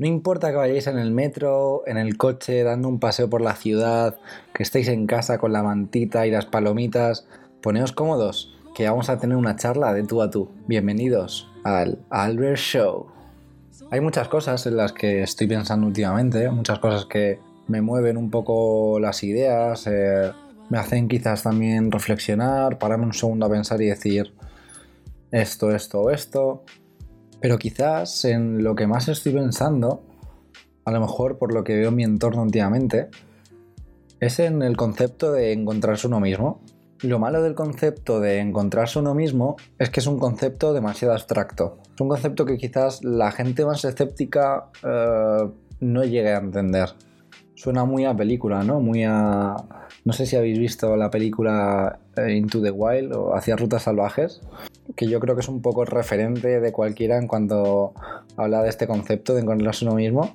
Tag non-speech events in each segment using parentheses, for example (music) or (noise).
No importa que vayáis en el metro, en el coche, dando un paseo por la ciudad, que estéis en casa con la mantita y las palomitas, poneos cómodos, que vamos a tener una charla de tú a tú. Bienvenidos al Albert Show. Hay muchas cosas en las que estoy pensando últimamente, muchas cosas que me mueven un poco las ideas, eh, me hacen quizás también reflexionar, pararme un segundo a pensar y decir esto, esto esto. Pero quizás en lo que más estoy pensando, a lo mejor por lo que veo en mi entorno últimamente, es en el concepto de encontrarse uno mismo. Lo malo del concepto de encontrarse uno mismo es que es un concepto demasiado abstracto. Es un concepto que quizás la gente más escéptica eh, no llegue a entender. Suena muy a película, ¿no? Muy a... No sé si habéis visto la película eh, Into the Wild o Hacia Rutas Salvajes, que yo creo que es un poco referente de cualquiera en cuanto habla de este concepto de encontrarse uno mismo.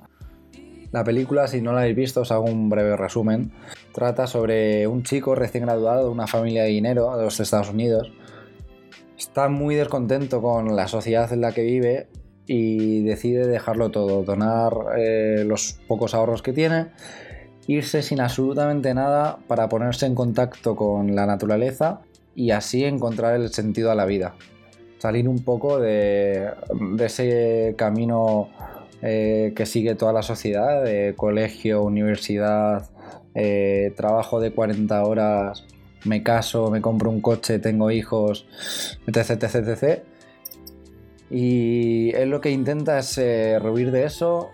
La película, si no la habéis visto, os hago un breve resumen. Trata sobre un chico recién graduado de una familia de dinero de los Estados Unidos. Está muy descontento con la sociedad en la que vive y decide dejarlo todo, donar eh, los pocos ahorros que tiene, irse sin absolutamente nada para ponerse en contacto con la naturaleza y así encontrar el sentido a la vida. Salir un poco de, ese camino eh, que sigue toda la sociedad, de colegio, universidad, eh, trabajo de 40 horas, me caso, me compro un coche, tengo hijos, etc, etc, etc. Y él lo que intenta es eh, de eso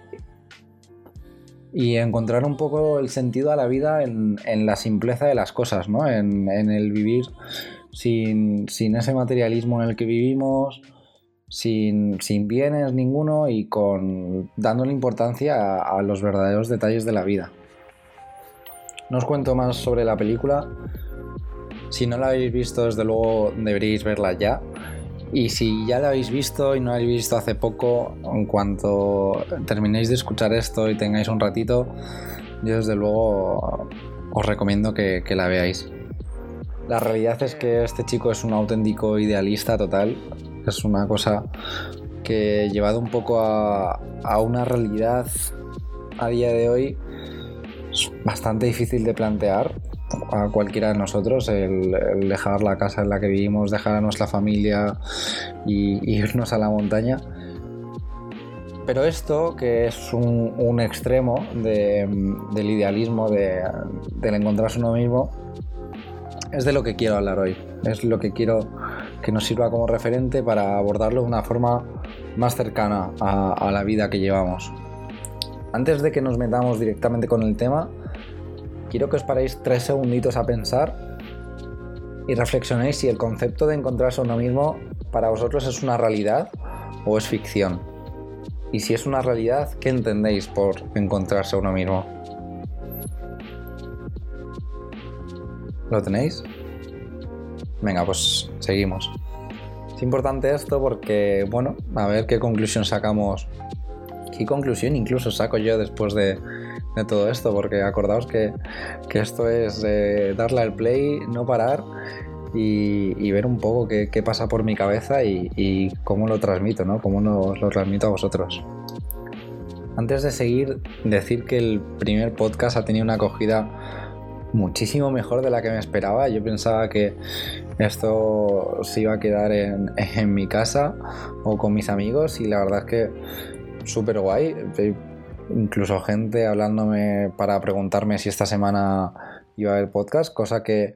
y encontrar un poco el sentido a la vida en, la simpleza de las cosas, ¿no? En, el vivir sin, ese materialismo en el que vivimos, sin, bienes ninguno y con dándole importancia a, los verdaderos detalles de la vida. No os cuento más sobre la película. Si no la habéis visto, desde luego deberíais verla ya. Y si ya la habéis visto y no la habéis visto hace poco, en cuanto terminéis de escuchar esto y tengáis un ratito, yo desde luego os recomiendo que, la veáis. La realidad es que este chico es un auténtico idealista total. Es una cosa que llevado un poco a, una realidad a día de hoy es bastante difícil de plantear a cualquiera de nosotros el, dejar la casa en la que vivimos, dejar a nuestra familia y, irnos a la montaña. Pero esto, que es un, extremo del idealismo, de, del encontrarse uno mismo, es de lo que quiero hablar hoy. Es lo que quiero que nos sirva como referente para abordarlo de una forma más cercana a la vida que llevamos. Antes de que nos metamos directamente con el tema, quiero que os paréis tres segunditos a pensar y reflexionéis si el concepto de encontrarse a uno mismo para vosotros es una realidad o es ficción. Y si es una realidad, ¿qué entendéis por encontrarse a uno mismo? ¿Lo tenéis? Venga, pues seguimos. Es importante esto porque, bueno, a ver qué conclusión sacamos. ¿Qué conclusión incluso saco yo después de, todo esto, porque acordaos que, esto es eh, darle al play, no parar y, ver un poco qué, pasa por mi cabeza y, cómo lo transmito, ¿no? Cómo os lo transmito a vosotros. Antes de seguir, decir que el primer podcast ha tenido una acogida muchísimo mejor de la que me esperaba. Yo pensaba que esto se iba a quedar en, en mi casa o con mis amigos y la verdad es que súper guay incluso gente hablándome para preguntarme si esta semana iba a haber podcast, cosa que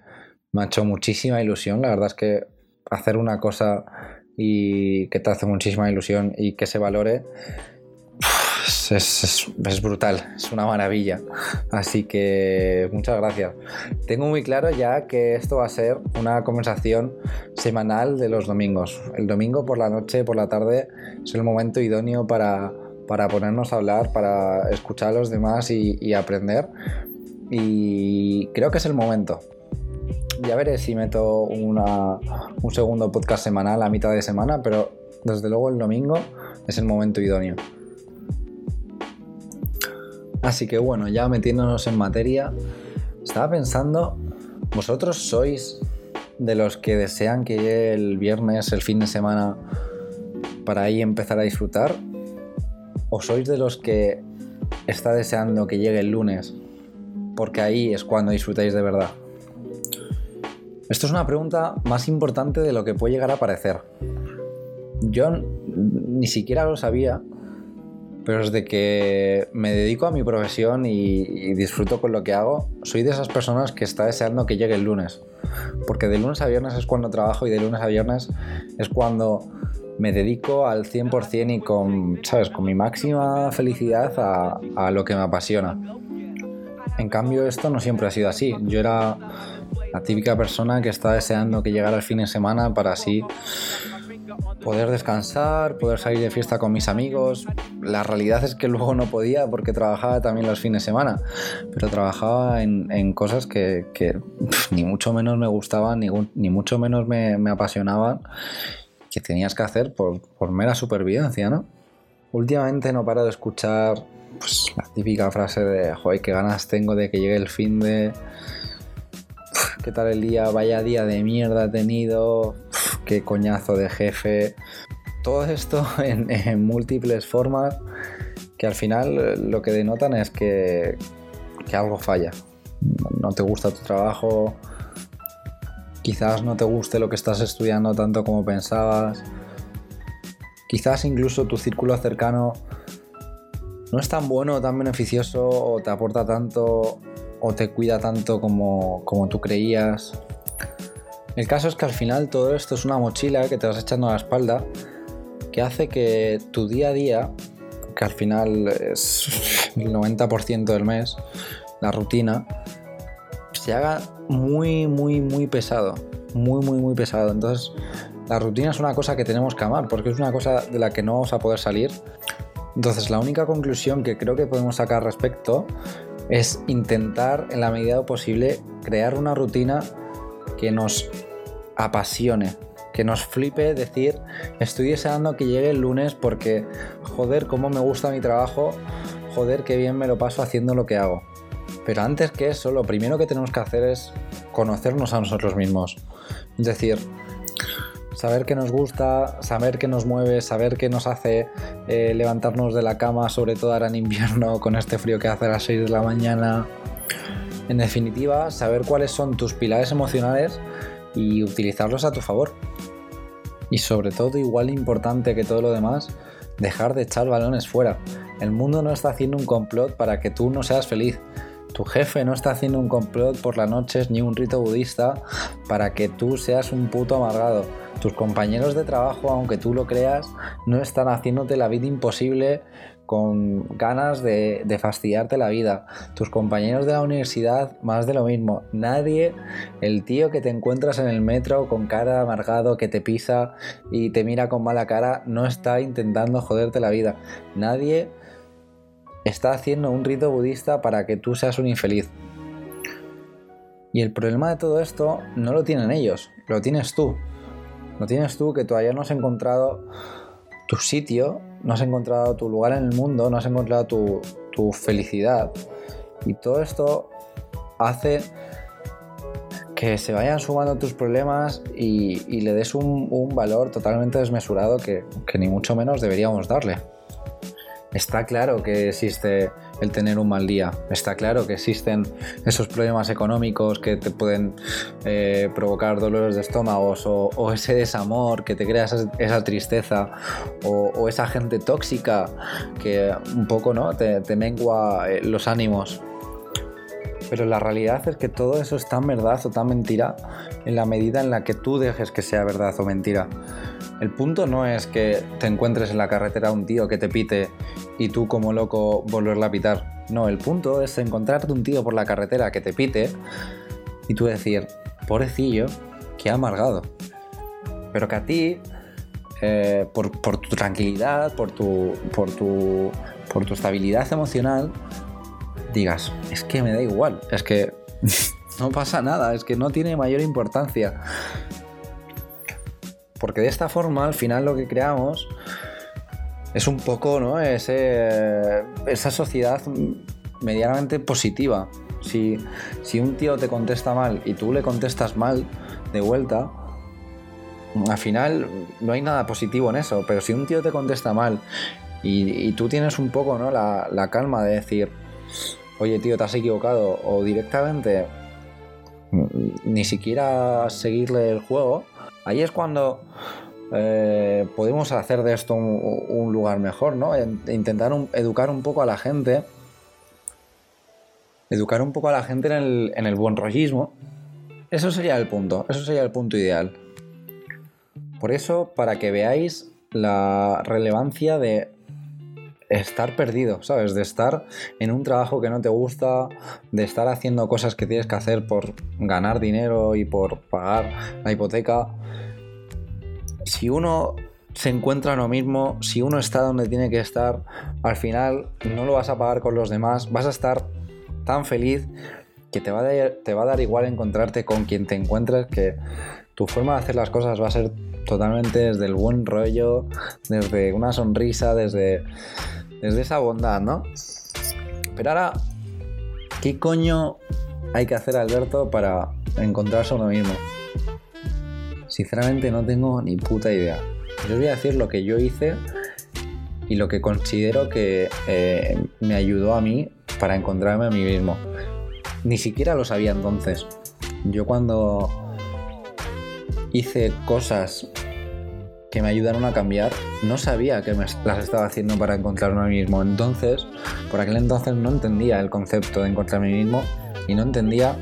me ha hecho muchísima ilusión. La verdad es que hacer una cosa y que te hace muchísima ilusión y que se valore es, brutal, es una maravilla. Así que muchas gracias. Tengo muy claro ya que esto va a ser una conversación semanal de los domingos. El domingo por la noche, por la tarde, es el momento idóneo para para ponernos a hablar, para escuchar a los demás y, aprender. Y creo que es el momento. Ya veré si meto un segundo podcast semanal a mitad de semana, pero desde luego el domingo es el momento idóneo. Así que bueno, ya metiéndonos en materia, estaba pensando, vosotros sois de los que desean que llegue el viernes, el fin de semana, para ahí empezar a disfrutar, ¿O sois de los que está deseando que llegue el lunes? Porque ahí es cuando disfrutáis de verdad. Esto es una pregunta más importante de lo que puede llegar a parecer. Yo ni siquiera lo sabía, pero desde que me dedico a mi profesión y, disfruto con lo que hago, soy de esas personas que está deseando que llegue el lunes. Porque de lunes a viernes es cuando trabajo y de lunes a viernes es cuando me dedico al 100% y con, ¿sabes? con mi máxima felicidad a, a lo que me apasiona. En cambio, esto no siempre ha sido así. Yo era la típica persona que está deseando que llegara el fin de semana para así poder descansar, poder salir de fiesta con mis amigos. La realidad es que luego no podía porque trabajaba también los fines de semana, pero trabajaba en, cosas que, ni mucho menos me gustaban, ni, mucho menos me, apasionaban, que tenías que hacer por, mera supervivencia, ¿no? Últimamente no paro de escuchar pues, la típica frase de, joder, qué ganas tengo de que llegue el fin de qué tal el día, vaya día de mierda he tenido, qué coñazo de jefe. Todo esto (laughs) en, múltiples formas que al final lo que denotan es que, que algo falla. No te gusta tu trabajo, quizás no te guste lo que estás estudiando tanto como pensabas, quizás incluso tu círculo cercano no es tan bueno tan beneficioso o te aporta tanto o te cuida tanto como, tú creías. El caso es que al final todo esto es una mochila que te vas echando a la espalda que hace que tu día a día, que al final es (laughs) el 90% del mes, la rutina, se haga muy, muy, muy pesado. Muy, muy, muy pesado. Entonces, la rutina es una cosa que tenemos que amar porque es una cosa de la que no vamos a poder salir. Entonces, la única conclusión que creo que podemos sacar respecto es intentar en la medida posible crear una rutina que nos apasione, que nos flipe decir, estoy deseando que llegue el lunes porque, joder, cómo me gusta mi trabajo, joder, qué bien me lo paso haciendo lo que hago. Pero antes que eso, lo primero que tenemos que hacer es conocernos a nosotros mismos. Es decir, saber qué nos gusta, saber qué nos mueve, saber qué nos hace eh, levantarnos de la cama, sobre todo ahora en invierno (laughs) con este frío que hace a las 6 de la mañana. En definitiva, saber cuáles son tus pilares emocionales y utilizarlos a tu favor. Y sobre todo, igual importante que todo lo demás, dejar de echar balones fuera. El mundo no está haciendo un complot para que tú no seas feliz. Tu jefe no está haciendo un complot por las noches ni un rito budista para que tú seas un puto amargado. Tus compañeros de trabajo, aunque tú lo creas, no están haciéndote la vida imposible con ganas de, fastidiarte la vida. Tus compañeros de la universidad, más de lo mismo. Nadie, el tío que te encuentras en el metro con cara amargado, que te pisa y te mira con mala cara, no está intentando joderte la vida. Nadie está haciendo un rito budista para que tú seas un infeliz. Y el problema de todo esto no lo tienen ellos, lo tienes tú. Lo tienes tú que todavía no has encontrado tu sitio, no has encontrado tu lugar en el mundo, no has encontrado tu, felicidad. Y todo esto hace que se vayan sumando tus problemas y, le des un, valor totalmente desmesurado que ni mucho menos deberíamos darle. Está claro que existe el tener un mal día, está claro que existen esos problemas económicos que te pueden eh, provocar dolores de estómago o, ese desamor que te crea esa, tristeza o, esa gente tóxica que un poco ¿no? te, mengua eh, los ánimos. Pero la realidad es que todo eso es tan verdad o tan mentira en la medida en la que tú dejes que sea verdad o mentira. El punto no es que te encuentres en la carretera un tío que te pite y tú como loco volverla a pitar. No, el punto es encontrarte un tío por la carretera que te pite y tú decir, pobrecillo, que ha amargado. Pero que a ti, eh, por, tu tranquilidad, por tu, por, tu, por tu estabilidad emocional, digas, es que me da igual, es que (laughs) no pasa nada, es que no tiene mayor importancia. Porque de esta forma, al final, lo que creamos es un poco, ¿no? Ese, esa sociedad medianamente positiva. Si, si un tío te contesta mal y tú le contestas mal de vuelta, al final no hay nada positivo en eso. Pero si un tío te contesta mal Y, tú tienes un poco, ¿no? La, la calma de decir, oye, tío, te has equivocado. O directamente ni siquiera seguirle el juego. Ahí es cuando eh, podemos hacer de esto un, lugar mejor, ¿no? Intentar educar un poco a la gente. Educar un poco a la gente en el, en el buen rollismo. Eso sería el punto, eso sería el punto ideal. Por eso, para que veáis la relevancia de estar perdido, ¿sabes? De estar en un trabajo que no te gusta, de estar haciendo cosas que tienes que hacer por ganar dinero y por pagar la hipoteca. Si uno se encuentra lo mismo, si uno está donde tiene que estar, al final no lo vas a pagar con los demás, vas a estar tan feliz que te va a te va a dar igual encontrarte con quien te encuentres que tu forma de hacer las cosas va a ser totalmente desde el buen rollo, desde una sonrisa, desde desde esa bondad, ¿no? Pero ahora, ¿qué coño hay que hacer, Alberto, para encontrarse uno mismo? Sinceramente no tengo ni puta idea. Yo os voy a decir lo que yo hice y lo que considero que eh, me ayudó a mí para encontrarme a mí mismo. Ni siquiera lo sabía entonces. Yo cuando hice cosas que me ayudaron a cambiar, no sabía que me las estaba haciendo para encontrarme a mí mismo. Entonces, por aquel entonces no entendía el concepto de encontrarme a mí mismo y no entendía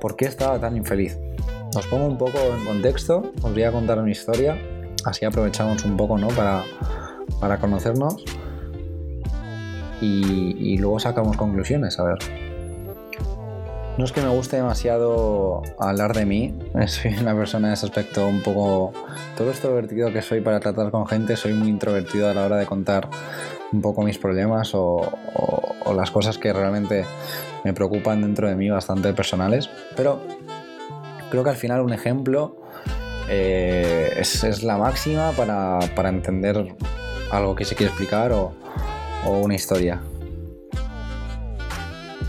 por qué estaba tan infeliz. Os pongo un poco en contexto, os voy a contar mi historia, así aprovechamos un poco ¿no? para, para conocernos y, y luego sacamos conclusiones, a ver. No es que me guste demasiado hablar de mí, (laughs) soy una persona en ese aspecto un poco... Todo extrovertido que soy para tratar con gente, soy muy introvertido a la hora de contar un poco mis problemas o, las cosas que realmente me preocupan dentro de mí bastante personales. Pero creo que al final un ejemplo eh, es, la máxima para, entender algo que se quiere explicar o una historia.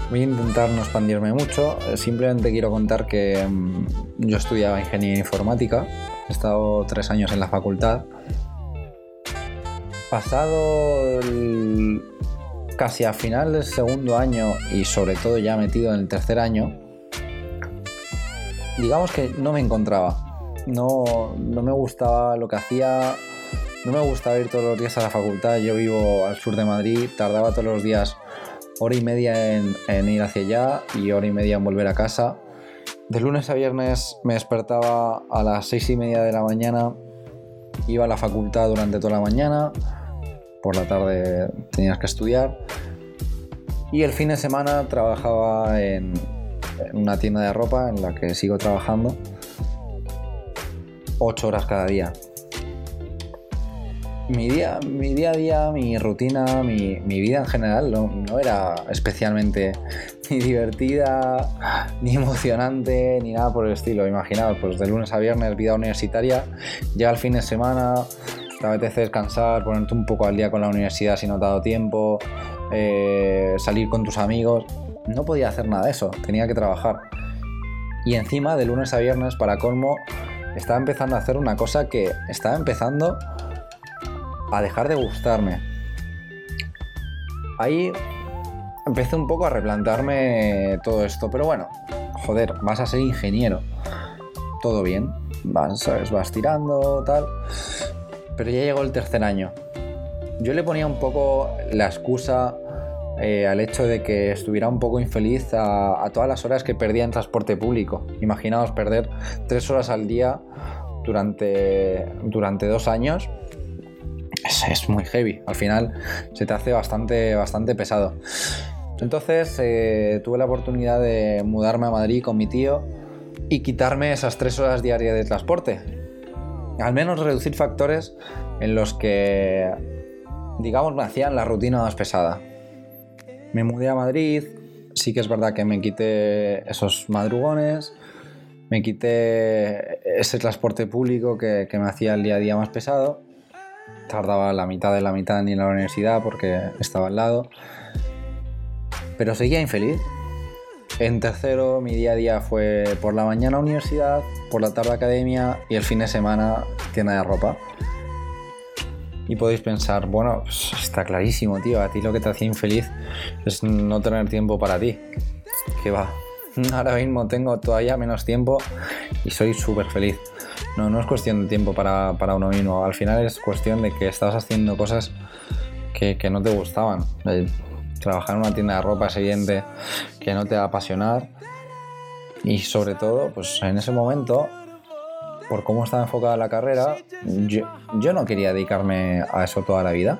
Voy a intentar no expandirme mucho, eh, simplemente quiero contar que mm, yo estudiaba ingeniería informática, he estado tres años en la facultad. Pasado casi a final del segundo año y sobre todo ya metido en el tercer año, digamos que no me encontraba. No, no me gustaba lo que hacía, no me gustaba ir todos los días a la facultad. Yo vivo al sur de Madrid, tardaba todos los días hora y media en, ir hacia allá y hora y media en volver a casa. De lunes a viernes me despertaba a las seis y media de la mañana, iba a la facultad durante toda la mañana, por la tarde tenías que estudiar y el fin de semana trabajaba en, en una tienda de ropa en la que sigo trabajando ocho horas cada día mi día, mi día a día, mi rutina, mi, vida en general no, era especialmente (laughs) ni divertida, ni emocionante, ni nada por el estilo. Imaginaos, pues de lunes a viernes, vida universitaria, llega el fin de semana, te apetece descansar, ponerte un poco al día con la universidad si no te ha dado tiempo, eh, salir con tus amigos. No podía hacer nada de eso, tenía que trabajar. Y encima, de lunes a viernes, para colmo, estaba empezando a hacer una cosa que estaba empezando a dejar de gustarme. Ahí empecé un poco a replantearme todo esto, pero bueno, joder, vas a ser ingeniero. Todo bien, vas, vas tirando, tal. Pero ya llegó el tercer año. Yo le ponía un poco la excusa eh, al hecho de que estuviera un poco infeliz a, a, todas las horas que perdía en transporte público. Imaginaos perder tres horas al día durante, durante dos años es, muy heavy. Al final se te hace bastante, bastante pesado. Entonces eh, tuve la oportunidad de mudarme a Madrid con mi tío y quitarme esas tres horas diarias de transporte. Al menos reducir factores en los que, digamos, me hacían la rutina más pesada. Me mudé a Madrid, sí que es verdad que me quité esos madrugones, me quité ese transporte público que, que me hacía el día a día más pesado tardaba la mitad de la mitad ni en la universidad porque estaba al lado. Pero seguía infeliz. En tercero mi día a día fue por la mañana universidad, por la tarde academia y el fin de semana tienda de ropa. Y podéis pensar, bueno, pues está clarísimo, tío, a ti lo que te hacía infeliz es no tener tiempo para ti. Que va, (laughs) ahora mismo tengo todavía menos tiempo y soy súper feliz. No, no es cuestión de tiempo para, para, uno mismo, al final es cuestión de que estás haciendo cosas que, que no te gustaban. Trabajar en una tienda de ropa es que no te va a apasionar y sobre todo, pues en ese momento por cómo estaba enfocada la carrera, yo, no quería dedicarme a eso toda la vida.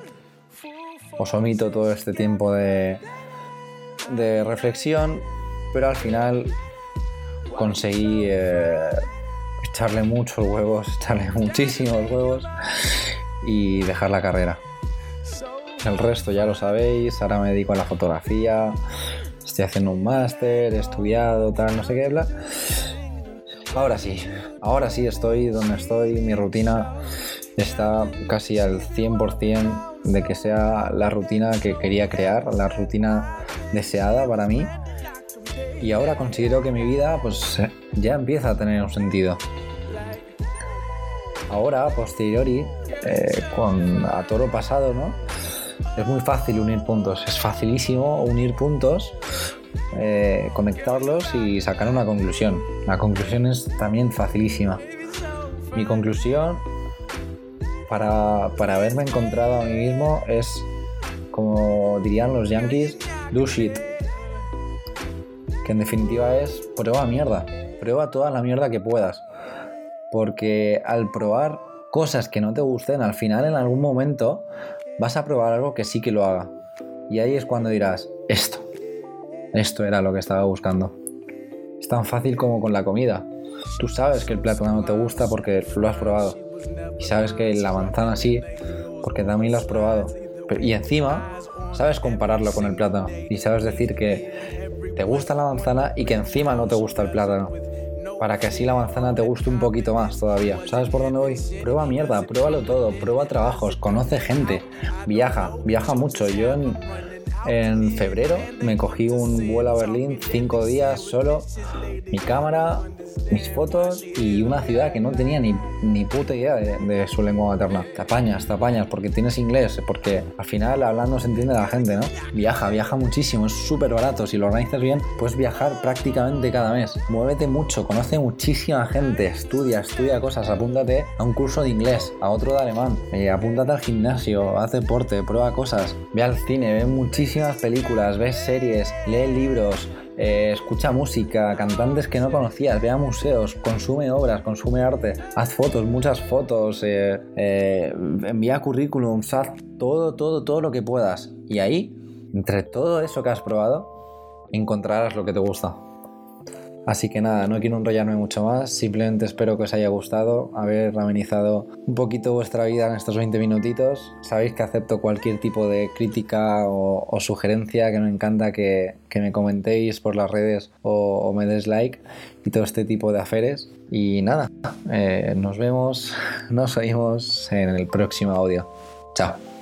Os omito todo este tiempo de, de reflexión, pero al final conseguí eh, echarle muchos huevos, (laughs) echarle muchísimos huevos y dejar la carrera. El resto ya lo sabéis, ahora me dedico a la fotografía, estoy haciendo un máster, he estudiado, tal, no sé qué, bla. Ahora sí, ahora sí estoy donde estoy, mi rutina está casi al 100% de que sea la rutina que quería crear, la rutina deseada para mí. Y ahora considero que mi vida pues ya empieza a tener un sentido. Ahora, posteriori, eh, con a toro pasado, ¿no? Es muy fácil unir puntos, es facilísimo unir puntos eh, conectarlos y sacar una conclusión. La conclusión es también facilísima. Mi conclusión para, para haberme encontrado a mí mismo es, como dirían los yankees, do shit. Que en definitiva es prueba mierda. Prueba toda la mierda que puedas. Porque al probar cosas que no te gusten, al final en algún momento vas a probar algo que sí que lo haga. Y ahí es cuando dirás, esto, esto era lo que estaba buscando. Es tan fácil como con la comida. Tú sabes que el plátano no te gusta porque lo has probado. Y sabes que la manzana sí, porque también lo has probado. Y encima, sabes compararlo con el plátano. Y sabes decir que te gusta la manzana y que encima no te gusta el plátano. Para que así la manzana te guste un poquito más todavía. ¿Sabes por dónde voy? Prueba mierda, pruébalo todo, prueba trabajos, conoce gente, viaja, viaja mucho. Yo en, en febrero me cogí un vuelo a Berlín, cinco días solo, mi cámara, mis fotos y una ciudad que no tenía ni, ni puta idea de, su lengua materna. Te apañas, te apañas porque tienes inglés, porque al final hablando se entiende la gente, ¿no? Viaja, viaja muchísimo, es súper barato. Si lo organizas bien, puedes viajar prácticamente cada mes. Muévete mucho, conoce muchísima gente, estudia, estudia cosas, apúntate a un curso de inglés, a otro de alemán, eh, apúntate al gimnasio, haz deporte, prueba cosas, ve al cine, ve muchísimas películas, ve series, lee libros eh, escucha música, cantantes que no conocías, ve a museos, consume obras, consume arte, haz fotos, muchas fotos, eh, eh, envía currículums, haz todo, todo, todo lo que puedas. Y ahí, entre todo eso que has probado, encontrarás lo que te gusta. Así que nada, no quiero enrollarme mucho más, simplemente espero que os haya gustado haber amenizado un poquito vuestra vida en estos 20 minutitos. Sabéis que acepto cualquier tipo de crítica o, sugerencia, que me encanta que, me comentéis por las redes o, me des like y todo este tipo de aferes. Y nada, eh, nos vemos, (laughs) nos oímos en el próximo audio. Chao.